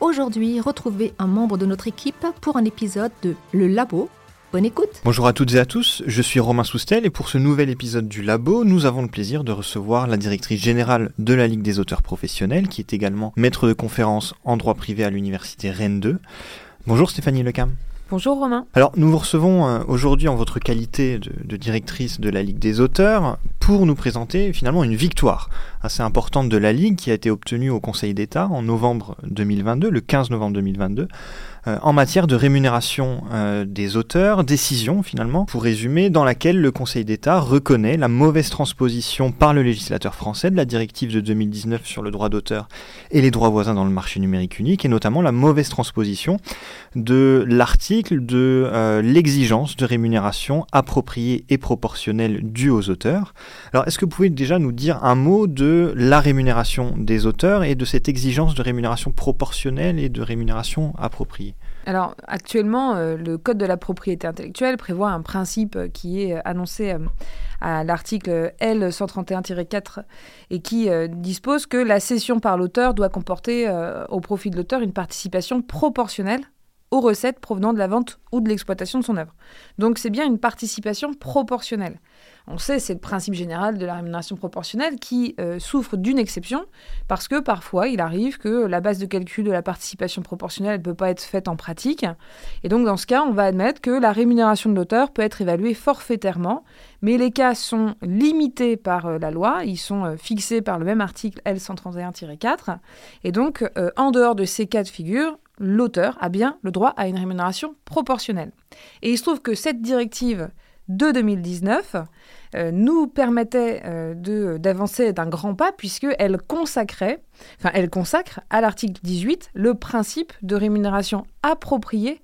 Aujourd'hui, retrouvez un membre de notre équipe pour un épisode de Le Labo. Bonne écoute Bonjour à toutes et à tous, je suis Romain Soustel et pour ce nouvel épisode du Labo, nous avons le plaisir de recevoir la directrice générale de la Ligue des auteurs professionnels, qui est également maître de conférence en droit privé à l'université Rennes 2. Bonjour Stéphanie Lecam. Bonjour Romain. Alors nous vous recevons euh, aujourd'hui en votre qualité de, directrice de la Ligue des auteurs pour nous présenter finalement une victoire assez importante de la Ligue qui a été obtenue au Conseil d'État en novembre 2022, le 15 novembre 2022, euh, en matière de rémunération euh, des auteurs, décision finalement, pour résumer, dans laquelle le Conseil d'État reconnaît la mauvaise transposition par le législateur français de la directive de 2019 sur le droit d'auteur et les droits voisins dans le marché numérique unique, et notamment la mauvaise transposition de l'article de euh, l'exigence de rémunération appropriée et proportionnelle due aux auteurs. Alors, est-ce que vous pouvez déjà nous dire un mot de la rémunération des auteurs et de cette exigence de rémunération proportionnelle et de rémunération appropriée? Alors actuellement, euh, le Code de la propriété intellectuelle prévoit un principe qui est annoncé euh, à l'article L131-4 et qui euh, dispose que la cession par l'auteur doit comporter au profit de l'auteur une participation proportionnelle aux recettes provenant de la vente ou de l'exploitation de son œuvre. Donc c'est bien une participation proportionnelle. On sait, c'est le principe général de la rémunération proportionnelle qui euh, souffre d'une exception parce que parfois il arrive que la base de calcul de la participation proportionnelle ne peut pas être faite en pratique. Et donc dans ce cas, on va admettre que la rémunération de l'auteur peut être évaluée forfaitairement, mais les cas sont limités par euh, la loi, ils sont euh, fixés par le même article L131-4. Et donc en dehors de ces cas de figure, l'auteur a bien le droit à une rémunération proportionnelle. Et il se trouve que cette directive de 2019 euh, nous permettait euh, d'avancer d'un grand pas puisqu'elle consacrait, enfin elle consacre à l'article 18 le principe de rémunération appropriée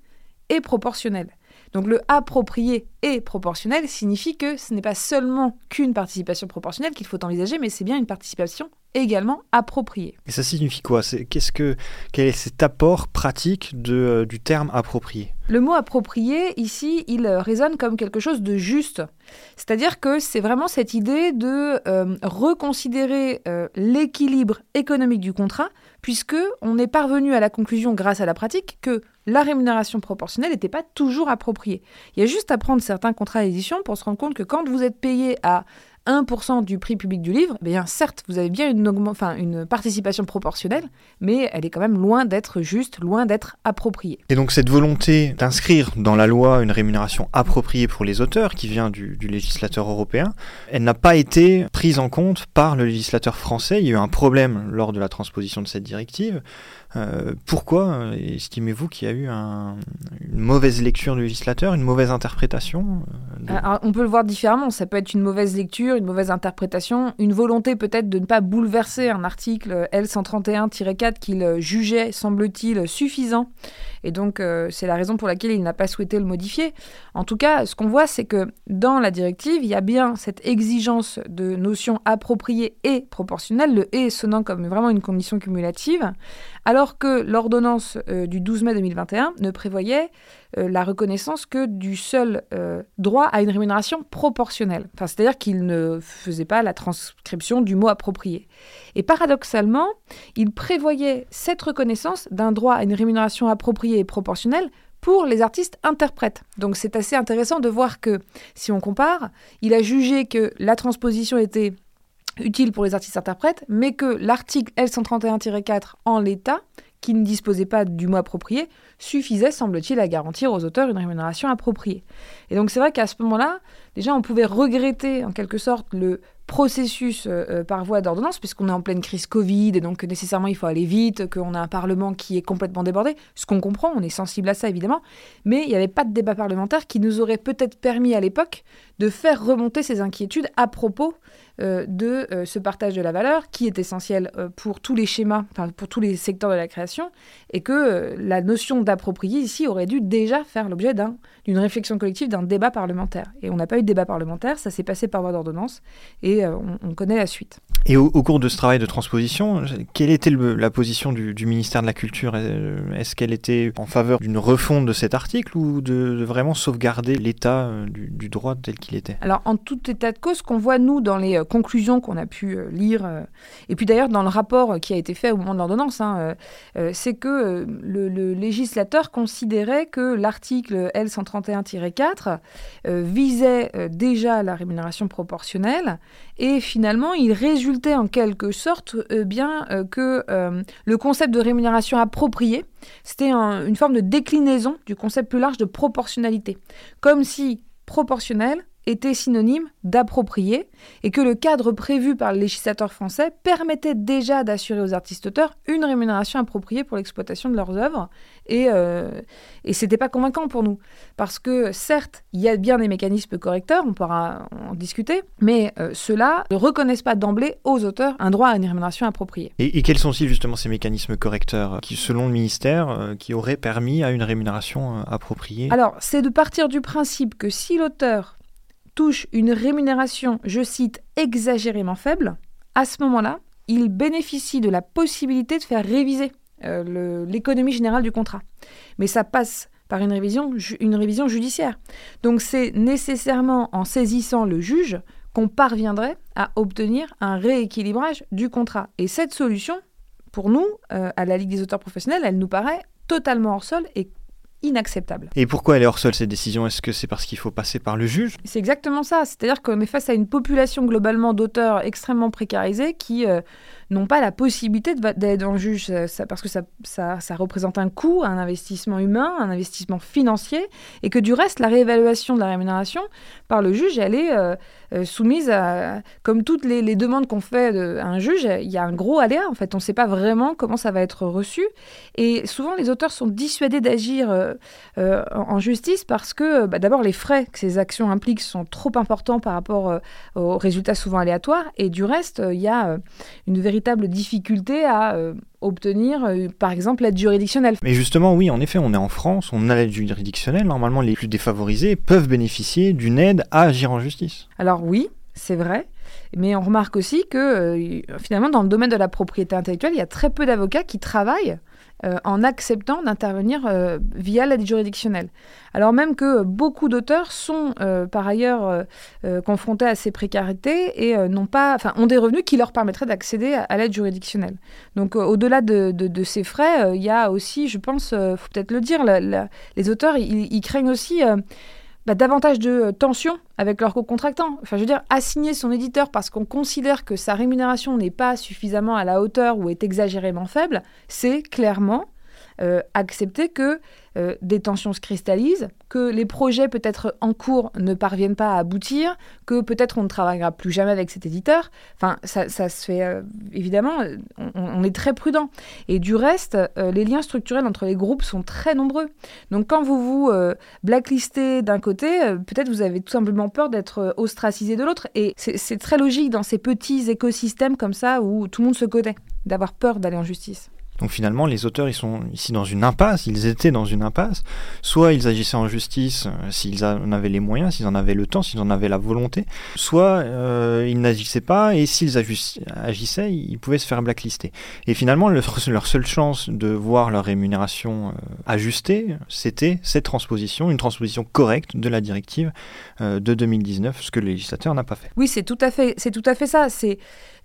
et proportionnelle. Donc le approprié et proportionnel signifie que ce n'est pas seulement qu'une participation proportionnelle qu'il faut envisager, mais c'est bien une participation également appropriée. Et ça signifie quoi? Qu'est-ce que, Quel est cet apport pratique de, euh, du terme approprié? Le mot approprié, ici, il résonne comme quelque chose de juste. C'est-à-dire que c'est vraiment cette idée de euh, reconsidérer euh, l'équilibre économique du contrat, puisque on est parvenu à la conclusion, grâce à la pratique, que la rémunération proportionnelle n'était pas toujours appropriée. Il y a juste à prendre certains contrats d'édition pour se rendre compte que quand vous êtes payé à 1% du prix public du livre, eh bien certes, vous avez bien une, enfin, une participation proportionnelle, mais elle est quand même loin d'être juste, loin d'être appropriée. Et donc cette volonté d'inscrire dans la loi une rémunération appropriée pour les auteurs, qui vient du, du législateur européen, elle n'a pas été prise en compte par le législateur français. Il y a eu un problème lors de la transposition de cette directive. Euh, pourquoi estimez-vous qu'il y a eu un, une mauvaise lecture du législateur, une mauvaise interprétation euh, On peut le voir différemment. Ça peut être une mauvaise lecture, une mauvaise interprétation, une volonté peut-être de ne pas bouleverser un article L131-4 qu'il jugeait, semble-t-il, suffisant. Et donc, euh, c'est la raison pour laquelle il n'a pas souhaité le modifier. En tout cas, ce qu'on voit, c'est que dans la directive, il y a bien cette exigence de notion appropriée et proportionnelle, le et sonnant comme vraiment une condition cumulative, alors que l'ordonnance euh, du 12 mai 2021 ne prévoyait la reconnaissance que du seul euh, droit à une rémunération proportionnelle. Enfin, c'est-à-dire qu'il ne faisait pas la transcription du mot approprié. Et paradoxalement, il prévoyait cette reconnaissance d'un droit à une rémunération appropriée et proportionnelle pour les artistes interprètes. Donc c'est assez intéressant de voir que si on compare, il a jugé que la transposition était utile pour les artistes interprètes, mais que l'article L131-4 en l'état, qui ne disposait pas du mot approprié, suffisait, semble-t-il, à garantir aux auteurs une rémunération appropriée. Et donc c'est vrai qu'à ce moment-là, déjà on pouvait regretter en quelque sorte le processus euh, euh, par voie d'ordonnance, puisqu'on est en pleine crise Covid, et donc nécessairement il faut aller vite, qu'on a un Parlement qui est complètement débordé, ce qu'on comprend, on est sensible à ça évidemment, mais il n'y avait pas de débat parlementaire qui nous aurait peut-être permis à l'époque de faire remonter ces inquiétudes à propos euh, de ce partage de la valeur qui est essentiel pour tous les schémas, pour tous les secteurs de la création, et que la notion d'approprié ici aurait dû déjà faire l'objet d'une réflexion collective, d'un débat parlementaire. Et on n'a pas eu de débat parlementaire, ça s'est passé par voie d'ordonnance, et on, connaît la suite. Et au, cours de ce travail de transposition, quelle était la position du, ministère de la Culture? Est-ce qu'elle était en faveur d'une refonte de cet article ou de, vraiment sauvegarder l'état du, du, droit tel qu'il était? Alors, en tout état de cause, qu'on voit, nous, dans les conclusions qu'on a pu euh, lire, euh, et puis d'ailleurs dans le rapport qui a été fait au moment de l'ordonnance, hein, euh, c'est que le, législateur considérait que l'article L131-4 visait déjà la rémunération proportionnelle, et finalement il résultait en quelque sorte bien que le concept de rémunération appropriée, c'était une forme de déclinaison du concept plus large de proportionnalité, comme si proportionnel était synonyme d'approprié et que le cadre prévu par le législateur français permettait déjà d'assurer aux artistes-auteurs une rémunération appropriée pour l'exploitation de leurs œuvres. Et, euh, et ce n'était pas convaincant pour nous. Parce que certes, il y a bien des mécanismes correcteurs, on pourra en discuter, mais euh, ceux-là ne reconnaissent pas d'emblée aux auteurs un droit à une rémunération appropriée. Et, quels sont-ils justement ces mécanismes correcteurs qui, selon le ministère, euh, qui auraient permis à une rémunération appropriée? Alors, c'est de partir du principe que si l'auteur touche une rémunération, je cite, exagérément faible, à ce moment-là, il bénéficie de la possibilité de faire réviser euh, l'économie générale du contrat. Mais ça passe par une révision, une révision judiciaire. Donc c'est nécessairement en saisissant le juge qu'on parviendrait à obtenir un rééquilibrage du contrat. Et cette solution, pour nous, euh, à la Ligue des auteurs professionnels, elle nous paraît totalement hors sol et inacceptable. Et pourquoi elle est hors sol cette décision? Est-ce que c'est parce qu'il faut passer par le juge? C'est exactement ça. C'est-à-dire qu'on est face à une population globalement d'auteurs extrêmement précarisés qui euh, n'ont pas la possibilité d'aller dans le juge. Ça, parce que ça, ça, représente un coût, un investissement humain, un investissement financier, et que du reste, la réévaluation de la rémunération par le juge, elle est euh, euh, soumise à, comme toutes les, demandes qu'on fait à un juge, il y a un gros aléa en fait. On ne sait pas vraiment comment ça va être reçu, et souvent les auteurs sont dissuadés d'agir euh, en, justice parce que bah, d'abord les frais que ces actions impliquent sont trop importants par rapport aux résultats souvent aléatoires, et du reste, il y a une véritable difficulté à euh, obtenir, euh, par exemple, l'aide juridictionnelle. Mais justement, oui, en effet, on est en France, on a l'aide juridictionnelle. Normalement, les plus défavorisés peuvent bénéficier d'une aide à agir en justice. Alors oui, c'est vrai. Mais on remarque aussi que euh, finalement, dans le domaine de la propriété intellectuelle, il y a très peu d'avocats qui travaillent euh, en acceptant d'intervenir euh, via l'aide juridictionnelle. Alors même que beaucoup d'auteurs sont par ailleurs confrontés à ces précarités et n'ont pas, enfin, ont des revenus qui leur permettraient d'accéder à, l'aide juridictionnelle. Donc au-delà de, de, ces frais, il y a aussi, je pense, faut peut-être le dire, les auteurs, ils craignent aussi bah, davantage de euh, tension avec leur co-contractant. Enfin, je veux dire, assigner son éditeur parce qu'on considère que sa rémunération n'est pas suffisamment à la hauteur ou est exagérément faible, c'est clairement euh, accepter que euh, des tensions se cristallisent, que les projets peut-être en cours ne parviennent pas à aboutir, que peut-être on ne travaillera plus jamais avec cet éditeur. Enfin, ça, se fait euh, évidemment, on, est très prudent. Et du reste, les liens structurels entre les groupes sont très nombreux. Donc quand vous vous blacklistez d'un côté, peut-être vous avez tout simplement peur d'être ostracisé de l'autre. Et c'est très logique dans ces petits écosystèmes comme ça où tout le monde se connaît, d'avoir peur d'aller en justice. Donc finalement, les auteurs, ils sont ici dans une impasse, ils étaient dans une impasse. Soit ils agissaient en justice euh, s'ils en avaient les moyens, s'ils en avaient le temps, s'ils en avaient la volonté, soit euh, ils n'agissaient pas et s'ils agissaient, ils pouvaient se faire blacklister. Et finalement, leur seule chance de voir leur rémunération euh, ajustée, c'était cette transposition, une transposition correcte de la directive de 2019, ce que le législateur n'a pas fait. Oui, c'est tout à fait, c'est tout à fait ça.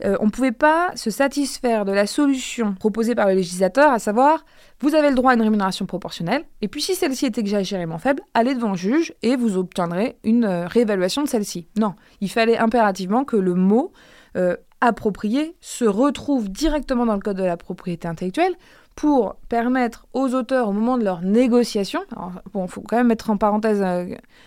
Euh, on ne pouvait pas se satisfaire de la solution proposée par le législateur, à savoir, vous avez le droit à une rémunération proportionnelle, et puis si celle-ci est exagérément faible, allez devant le juge et vous obtiendrez une euh, réévaluation de celle-ci. Non, il fallait impérativement que le mot euh, approprié se retrouve directement dans le Code de la propriété intellectuelle pour permettre aux auteurs, au moment de leur négociation, il faut quand même mettre en parenthèse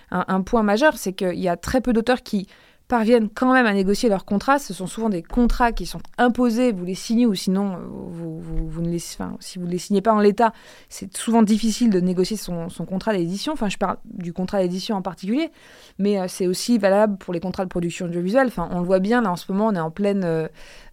un point majeur, c'est qu'il y a très peu d'auteurs qui parviennent quand même à négocier leurs contrats, ce sont souvent des contrats qui sont imposés, vous les signez ou sinon, vous, vous, ne les, si vous ne les signez pas en l'état, c'est souvent difficile de négocier son, son contrat d'édition. Enfin, je parle du contrat d'édition en particulier, mais euh, c'est aussi valable pour les contrats de production audiovisuelle. Enfin, on le voit bien, là en ce moment, on est en pleine euh,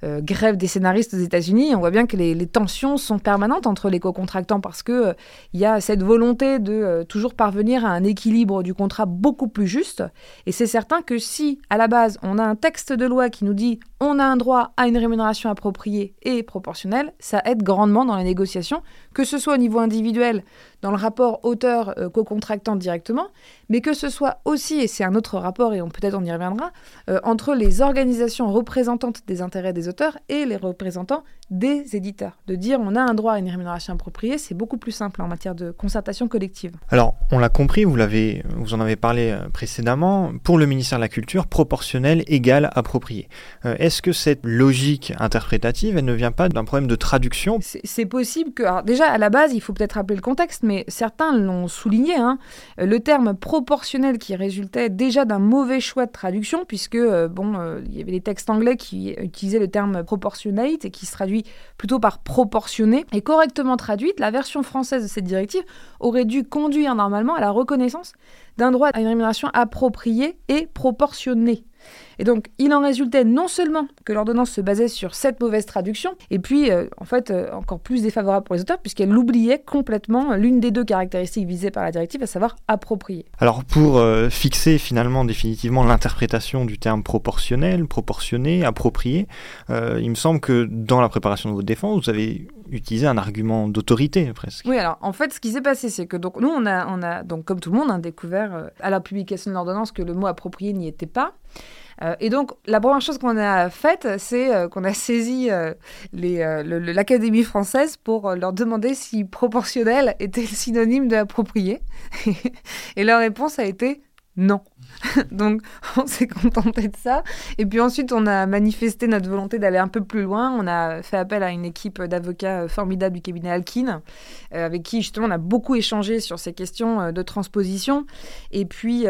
euh, grève des scénaristes aux États-Unis. On voit bien que les, tensions sont permanentes entre les co-contractants parce que il y a cette volonté de toujours parvenir à un équilibre du contrat beaucoup plus juste. Et c'est certain que si, à la base, on a un texte de loi qui nous dit on a un droit à une rémunération appropriée et proportionnelle, ça aide grandement dans les négociations, que ce soit au niveau individuel, dans le rapport auteur-co-contractant directement, mais que ce soit aussi, et c'est un autre rapport et on peut-être on y reviendra, euh, entre les organisations représentantes des intérêts des auteurs et les représentants des éditeurs. De dire on a un droit à une rémunération appropriée, c'est beaucoup plus simple en matière de concertation collective. Alors, on l'a compris, vous, l'avez, vous en avez parlé euh, précédemment, pour le ministère de la Culture, proportionnel égale approprié. Euh, est-ce que cette logique interprétative, elle ne vient pas d'un problème de traduction? C'est, possible que... Déjà, à la base, il faut peut-être rappeler le contexte, mais certains l'ont souligné, hein, le terme proportionnel qui résultait déjà d'un mauvais choix de traduction, puisque, euh, bon, il y avait les textes anglais qui utilisaient le terme proportionate et qui se traduit plutôt par proportionné. Et correctement traduite, la version française de cette directive aurait dû conduire normalement à la reconnaissance d'un droit à une rémunération appropriée et proportionnée. Et donc, il en résultait non seulement que l'ordonnance se basait sur cette mauvaise traduction, et puis, euh, en fait, euh, encore plus défavorable pour les auteurs, puisqu'elle oubliait complètement l'une des deux caractéristiques visées par la directive, à savoir approprié. Alors, pour euh, fixer finalement définitivement l'interprétation du terme proportionnel, proportionné, approprié, il me semble que dans la préparation de votre défense, vous avez utilisé un argument d'autorité presque. Oui, alors en fait, ce qui s'est passé, c'est que donc nous, on a, on a donc comme tout le monde, hein, découvert à la publication de l'ordonnance que le mot approprié n'y était pas. Euh, et donc, la première chose qu'on a faite, c'est euh, qu'on a saisi euh, l'Académie française pour leur demander si proportionnel était le synonyme de approprié. et leur réponse a été non. Donc, on s'est contenté de ça. Et puis ensuite, on a manifesté notre volonté d'aller un peu plus loin. On a fait appel à une équipe d'avocats euh, formidables du cabinet Alkin, euh, avec qui justement on a beaucoup échangé sur ces questions euh, de transposition. Et puis,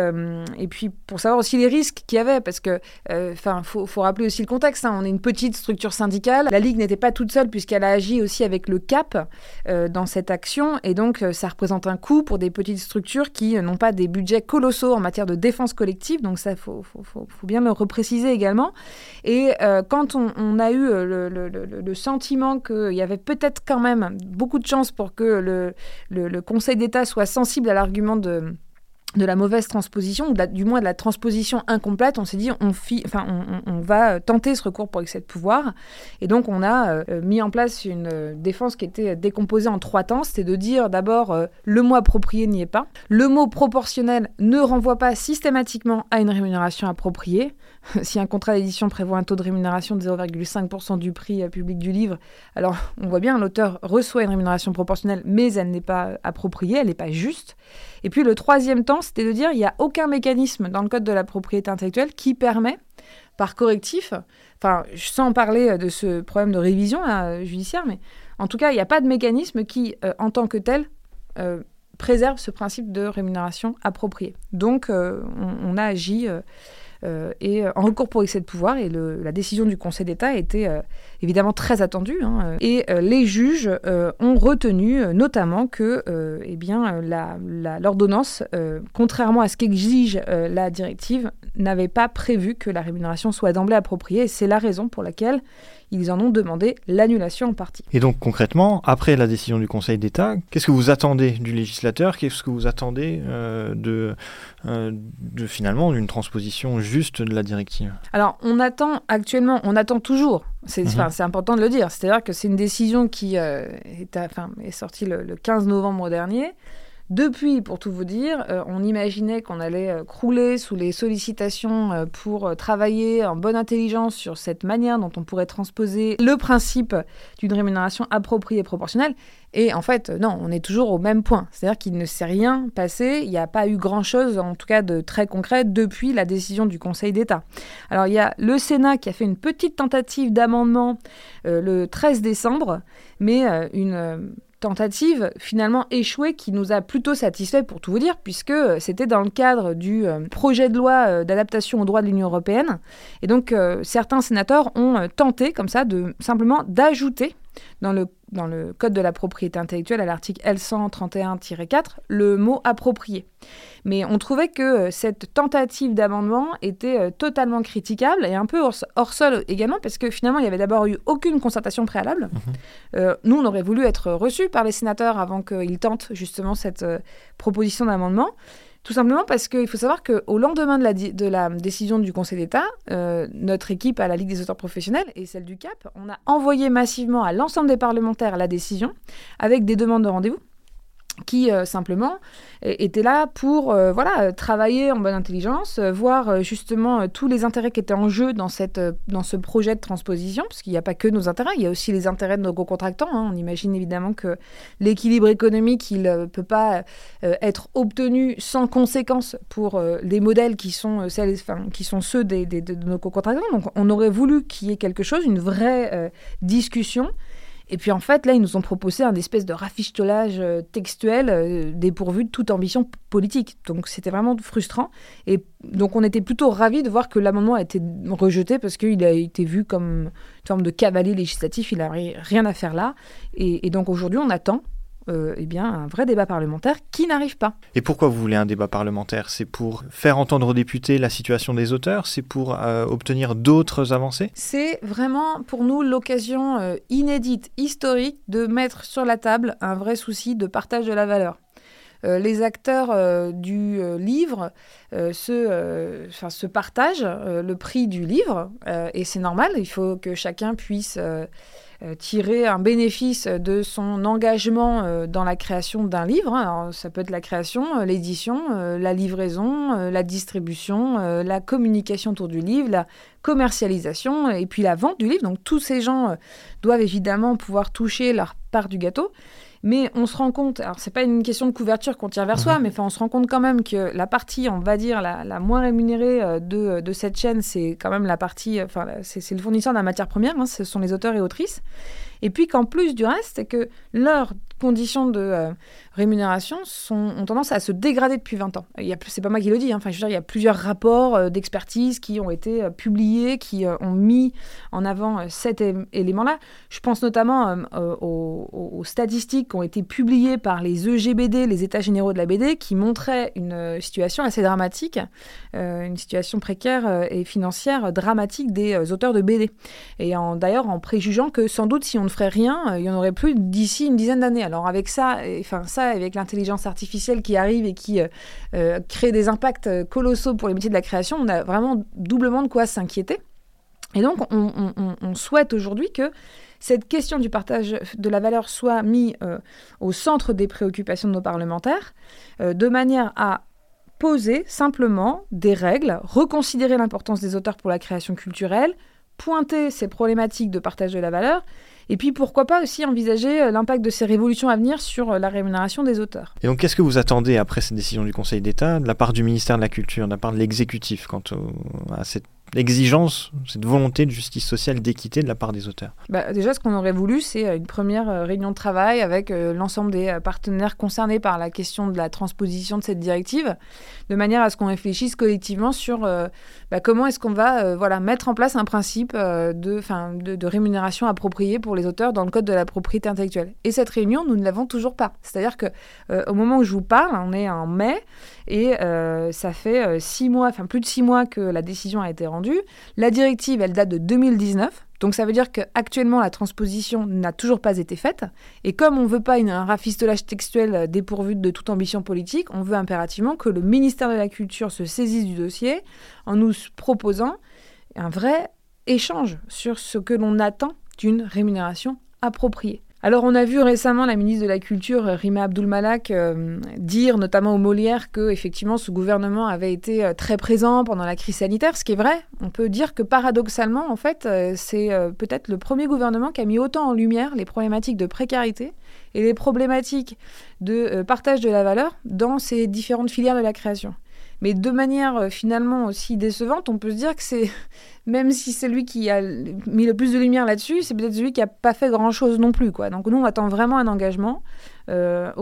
et puis pour savoir aussi les risques qu'il y avait, parce que, enfin, faut, rappeler aussi le contexte. Hein. On est une petite structure syndicale. La Ligue n'était pas toute seule puisqu'elle a agi aussi avec le CAP dans cette action. Et donc, ça représente un coût pour des petites structures qui n'ont pas des budgets colossaux en matière de défense collective, donc ça, il faut, bien le repréciser également. Et euh, quand on, a eu euh, le, sentiment qu'il y avait peut-être quand même beaucoup de chances pour que le Conseil d'État soit sensible à l'argument de de la mauvaise transposition, ou du moins de la transposition incomplète, on s'est dit on, on, va tenter ce recours pour excès de pouvoir. Et donc on a euh, mis en place une euh, défense qui était décomposée en trois temps. C'était de dire d'abord euh, le mot approprié n'y est pas. Le mot proportionnel ne renvoie pas systématiquement à une rémunération appropriée. si un contrat d'édition prévoit un taux de rémunération de 0,5% du prix public du livre, alors on voit bien l'auteur reçoit une rémunération proportionnelle, mais elle n'est pas appropriée, elle n'est pas juste. Et puis le troisième temps, c'était de dire il n'y a aucun mécanisme dans le code de la propriété intellectuelle qui permet, par correctif, enfin sans parler de ce problème de révision judiciaire, mais en tout cas, il n'y a pas de mécanisme qui, euh, en tant que tel, euh, préserve ce principe de rémunération appropriée. Donc, euh, on, a agi euh, et euh, en recours pour excès de pouvoir. Et la décision du Conseil d'État était euh, évidemment très attendue. Hein. et les juges ont retenu notamment que eh l'ordonnance, contrairement à ce qu'exige la directive, n'avait pas prévu que la rémunération soit d'emblée appropriée. C'est la raison pour laquelle ils en ont demandé l'annulation en partie. Et donc concrètement, après la décision du Conseil d'État, qu'est-ce que vous attendez du législateur? Qu'est-ce que vous attendez euh, de, euh, de finalement d'une transposition juste de la directive? Alors on attend actuellement, on attend toujours. C'est mhm. important de le dire. C'est-à-dire que c'est une décision qui euh, est, sortie le, le 15 novembre dernier. Depuis, pour tout vous dire, euh, on imaginait qu'on allait euh, crouler sous les sollicitations euh, pour travailler en bonne intelligence sur cette manière dont on pourrait transposer le principe d'une rémunération appropriée et proportionnelle. Et en fait, non, on est toujours au même point. C'est-à-dire qu'il ne s'est rien passé, il n'y a pas eu grand-chose, en tout cas de très concret, depuis la décision du Conseil d'État. Alors il y a le Sénat qui a fait une petite tentative d'amendement le 13 décembre, mais une tentative finalement échouée qui nous a plutôt satisfait pour tout vous dire, puisque c'était dans le cadre du projet de loi d'adaptation au droit de l'Union européenne. Et donc certains sénateurs ont tenté comme ça de simplement d'ajouter dans le, dans le Code de la propriété intellectuelle, à l'article L131-4, le mot approprié. Mais on trouvait que euh, cette tentative d'amendement était euh, totalement critiquable et un peu hors, sol également, parce que finalement, il n'y avait d'abord eu aucune concertation préalable. Mhm. Euh, nous, on aurait voulu être reçus par les sénateurs avant qu'ils tentent justement cette proposition d'amendement. Tout simplement parce qu'il faut savoir qu'au lendemain de la, décision du Conseil d'État, euh, notre équipe à la Ligue des auteurs professionnels et celle du CAP, on a envoyé massivement à l'ensemble des parlementaires la décision avec des demandes de rendez-vous qui euh, simplement était là pour euh, voilà travailler en bonne intelligence, euh, voir justement tous les intérêts qui étaient en jeu dans, cette, dans ce projet de transposition, parce qu'il n'y a pas que nos intérêts, il y a aussi les intérêts de nos co-contractants. Hein. On imagine évidemment que l'équilibre économique, il ne peut pas être obtenu sans conséquence pour les modèles qui sont, celles, qui sont ceux des, de nos co-contractants. Donc on aurait voulu qu'il y ait quelque chose, une vraie discussion et puis en fait, là, ils nous ont proposé un espèce de rafistolage euh, textuel euh, dépourvu de toute ambition politique. Donc c'était vraiment frustrant. Et donc on était plutôt ravis de voir que l'amendement a été rejeté parce qu'il a été vu comme une forme de cavalier législatif. Il n'a rien à faire là. et donc aujourd'hui, on attend euh, eh bien, un vrai débat parlementaire qui n'arrive pas. Et pourquoi vous voulez un débat parlementaire? C'est pour faire entendre aux députés la situation des auteurs? C'est pour euh, obtenir d'autres avancées? C'est vraiment pour nous l'occasion euh, inédite, historique, de mettre sur la table un vrai souci de partage de la valeur. les acteurs du livre se, se, partagent le prix du livre et c'est normal, il faut que chacun puisse tirer un bénéfice de son engagement euh, dans la création d'un livre. Hein. ça peut être la création, euh, l'édition, la livraison, la distribution, la communication autour du livre, la commercialisation et puis la vente du livre. Donc tous ces gens doivent évidemment pouvoir toucher leur part du gâteau. Mais on se rend compte, alors c'est pas une question de couverture qu'on tire vers soi, mhm. mais on se rend compte quand même que la partie, on va dire, la, moins rémunérée euh, de, de cette chaîne, c'est quand même la partie, enfin, c'est le fournisseur de la matière première, hein, ce sont les auteurs et autrices. Et puis qu'en plus du reste, c'est que leur conditions de euh, rémunération sont, ont tendance à se dégrader depuis 20 ans. Il c'est pas moi qui le dis, hein. enfin, je veux dire, il y a plusieurs rapports euh, d'expertise qui ont été euh, publiés, qui ont mis en avant cet élément-là. Je pense notamment aux, statistiques qui ont été publiées par les EGBD, les États généraux de la BD, qui montraient une situation assez dramatique, une situation précaire et financière dramatique des auteurs de BD. Et d'ailleurs en préjugeant que sans doute si on ne ferait rien, il y en aurait plus d'ici une dizaine d'années. Alors avec ça, enfin ça, avec l'intelligence artificielle qui arrive et qui euh, euh, crée des impacts euh, colossaux pour les métiers de la création, on a vraiment doublement de quoi s'inquiéter. Et donc on, souhaite aujourd'hui que cette question du partage de la valeur soit mise au centre des préoccupations de nos parlementaires, de manière à poser simplement des règles, reconsidérer l'importance des auteurs pour la création culturelle, pointer ces problématiques de partage de la valeur et puis pourquoi pas aussi envisager euh, l'impact de ces révolutions à venir sur euh, la rémunération des auteurs. Et donc qu'est-ce que vous attendez après cette décision du Conseil d'État de la part du ministère de la Culture, de la part de l'exécutif quant à cette exigence, cette volonté de justice sociale, d'équité de la part des auteurs bah, Déjà, ce qu'on aurait voulu, c'est euh, une première euh, réunion de travail avec euh, l'ensemble des partenaires concernés par la question de la transposition de cette directive, de manière à ce qu'on réfléchisse collectivement sur bah, comment est-ce qu'on va voilà, mettre en place un principe de, de, de, rémunération appropriée pour les auteurs dans le Code de la propriété intellectuelle. Et cette réunion, nous ne l'avons toujours pas. C'est-à-dire que au moment où je vous parle, on est en mai, et ça fait six mois, enfin plus de six mois que la décision a été rendue la directive, elle date de 2019. Donc ça veut dire qu'actuellement, la transposition n'a toujours pas été faite. Et comme on ne veut pas un rafistolage textuel dépourvu de toute ambition politique, on veut impérativement que le ministère de la Culture se saisisse du dossier en nous proposant un vrai échange sur ce que l'on attend d'une rémunération appropriée. Alors on a vu récemment la ministre de la Culture, euh, Rima Abdulmalak, euh, dire notamment au Molière que effectivement ce gouvernement avait été euh, très présent pendant la crise sanitaire, ce qui est vrai. On peut dire que paradoxalement, en fait, c'est peut-être le premier gouvernement qui a mis autant en lumière les problématiques de précarité et les problématiques de partage de la valeur dans ces différentes filières de la création. Mais de manière euh, finalement aussi décevante, on peut se dire que c'est, même si c'est lui qui a mis le plus de lumière là-dessus, c'est peut-être celui qui n'a pas fait grand-chose non plus. Donc nous, on attend vraiment un engagement, euh,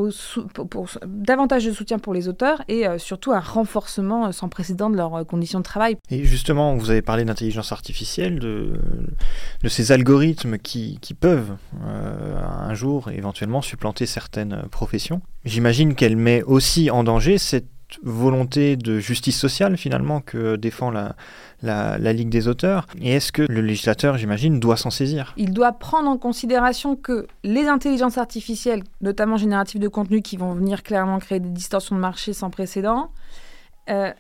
pour, davantage de soutien pour les auteurs et euh, surtout un renforcement sans précédent de leurs conditions de travail. Et justement, vous avez parlé d'intelligence artificielle, de, ces algorithmes qui, peuvent un jour éventuellement supplanter certaines professions. J'imagine qu'elle met aussi en danger cette volonté de justice sociale finalement que défend la, la, Ligue des auteurs. Et est-ce que le législateur, j'imagine, doit s'en saisir? Il doit prendre en considération que les intelligences artificielles, notamment génératives de contenu, qui vont venir clairement créer des distorsions de marché sans précédent, euh,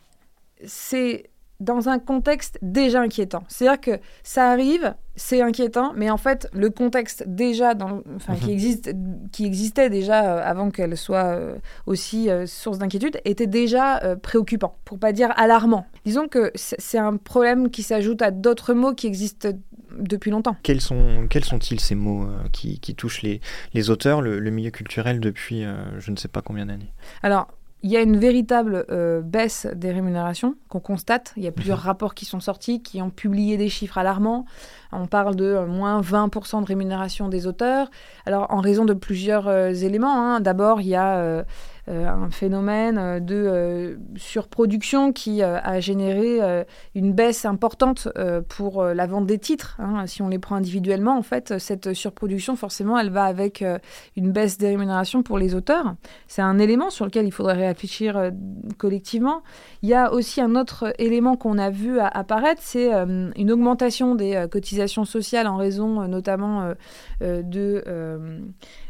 c'est dans un contexte déjà inquiétant. C'est-à-dire que ça arrive, c'est inquiétant, mais en fait, le contexte déjà, dans, enfin, qui, Mhm. existe, qui existait déjà euh, avant qu'elle soit euh, aussi euh, source d'inquiétude, était déjà préoccupant, pour pas dire alarmant. Disons que c'est c'est un problème qui s'ajoute à d'autres mots qui existent depuis longtemps. Quels sont, quels sont-ils ces mots euh, qui, qui touchent les, les auteurs, le, le milieu culturel depuis euh, je ne sais pas combien d'années? Alors, il y a une véritable euh, baisse des rémunérations qu'on constate. Il y a plusieurs rapports qui sont sortis, qui ont publié des chiffres alarmants. On parle de euh, moins 20% de rémunération des auteurs. Alors, en raison de plusieurs euh, éléments. hein. D'abord, il y a euh, un phénomène euh, de euh, surproduction qui euh, a généré euh, une baisse importante euh, pour euh, la vente des titres. hein. Si on les prend individuellement, en fait, cette surproduction, forcément, elle va avec euh, une baisse des rémunérations pour les auteurs. C'est un élément sur lequel il faudrait réfléchir euh, collectivement. Il y a aussi un autre élément qu'on a vu apparaître, c'est euh, une augmentation des euh, cotisations sociales en raison euh, notamment euh, euh, de, euh,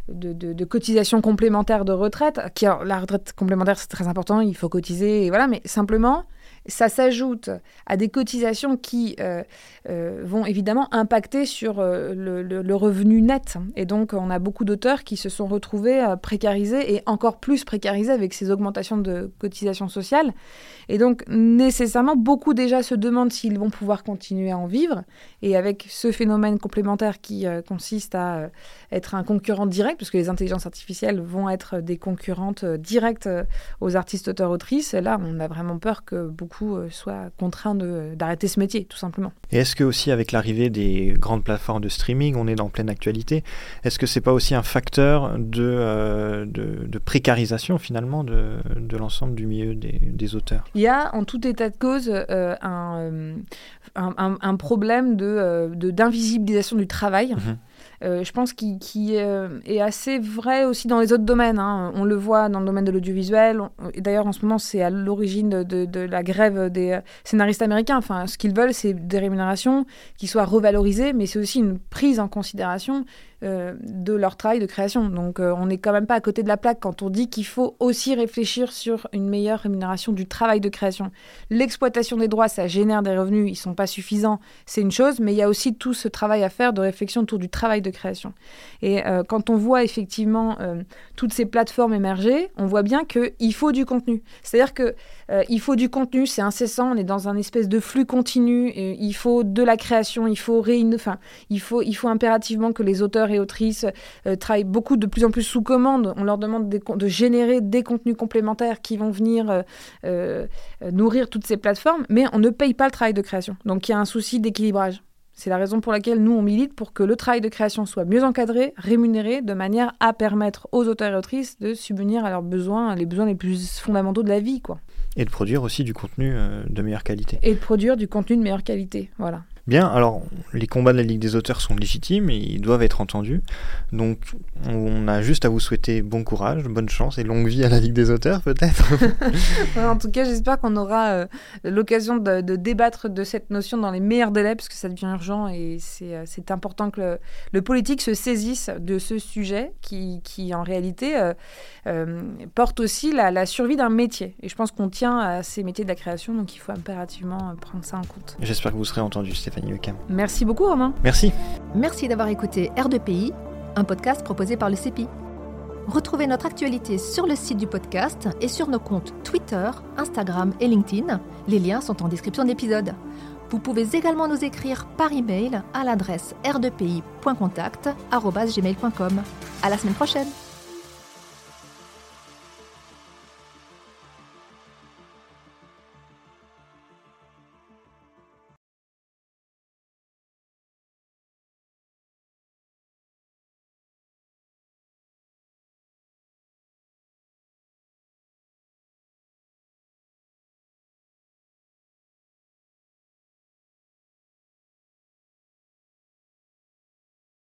de, de- de cotisations complémentaires de retraite. Qui, la retraite complémentaire, c'est très important, il faut cotiser, voilà, mais simplement, ça s'ajoute à des cotisations qui euh, euh, vont évidemment impacter sur euh, le, le- revenu net. Et donc, on a beaucoup d'auteurs qui se sont retrouvés précarisés et encore plus précarisés avec ces augmentations de cotisations sociales. Et donc, nécessairement, beaucoup déjà se demandent s'ils vont pouvoir continuer à en vivre. Et avec ce phénomène complémentaire qui consiste à être un concurrent direct, puisque les intelligences artificielles vont être des concurrentes directes aux artistes, auteurs, autrices, là, on a vraiment peur que beaucoup euh, soient contraints d'arrêter ce métier, tout simplement. Et est-ce que aussi avec l'arrivée des grandes plateformes de streaming, on est dans pleine actualité, est-ce que c'est pas aussi un facteur de, euh, de, de précarisation finalement de, de l'ensemble du milieu des, des auteurs? Il y a en tout état de cause euh, un, un, problème de, euh, de- d'invisibilisation du travail. Mhm. Euh, je pense qu'il qui, euh, est assez vrai aussi dans les autres domaines. hein. On le voit dans le domaine de l'audiovisuel. D'ailleurs, en ce moment, c'est à l'origine de, de- de la grève des euh, scénaristes américains. Enfin, ce qu'ils veulent, c'est des rémunérations qui soient revalorisées, mais c'est aussi une prise en considération euh, de leur travail de création. Donc, euh, on n'est quand même pas à côté de la plaque quand on dit qu'il faut aussi réfléchir sur une meilleure rémunération du travail de création. L'exploitation des droits, ça génère des revenus, ils sont pas suffisants, c'est une chose, mais il y a aussi tout ce travail à faire de réflexion autour du travail de création. Et euh, quand on voit effectivement toutes ces plateformes émerger, on voit bien qu'il faut du contenu. C'est-à-dire que il faut du contenu, c'est incessant, on est dans un espèce de flux continu, il faut de la création, il faut, enfin, il faut, il faut impérativement que les auteurs et autrices euh, travaillent beaucoup de plus en plus sous commande. On leur demande des de générer des contenus complémentaires qui vont venir euh, euh, euh, nourrir toutes ces plateformes, mais on ne paye pas le travail de création. Donc il y a un souci d'équilibrage. C'est la raison pour laquelle nous, on milite pour que le travail de création soit mieux encadré, rémunéré, de manière à permettre aux auteurs et autrices de subvenir à leurs besoins, les besoins les plus fondamentaux de la vie, quoi. Et de produire aussi du contenu euh, de meilleure qualité. Et de produire du contenu de meilleure qualité, voilà. Bien, alors les combats de la Ligue des auteurs sont légitimes et ils doivent être entendus. Donc on a juste à vous souhaiter bon courage, bonne chance et longue vie à la Ligue des auteurs peut-être. Ouais, en tout cas, j'espère qu'on aura euh, l'occasion de, de débattre de cette notion dans les meilleurs délais, parce que ça devient urgent et c'est euh, important que le, le politique se saisisse de ce sujet qui, qui en réalité, euh, euh, porte aussi la, la survie d'un métier. Et je pense qu'on tient à ces métiers de la création, donc il faut impérativement prendre ça en compte. J'espère que vous serez entendu Stéphanie Lecam. Merci beaucoup, Romain. Merci. Merci d'avoir écouté R2PI, un podcast proposé par le CEPI. Retrouvez notre actualité sur le site du podcast et sur nos comptes Twitter, Instagram et LinkedIn. Les liens sont en description de l'épisode. Vous pouvez également nous écrire par email à l'adresse r2pi.contact@gmail.com. À la semaine prochaine.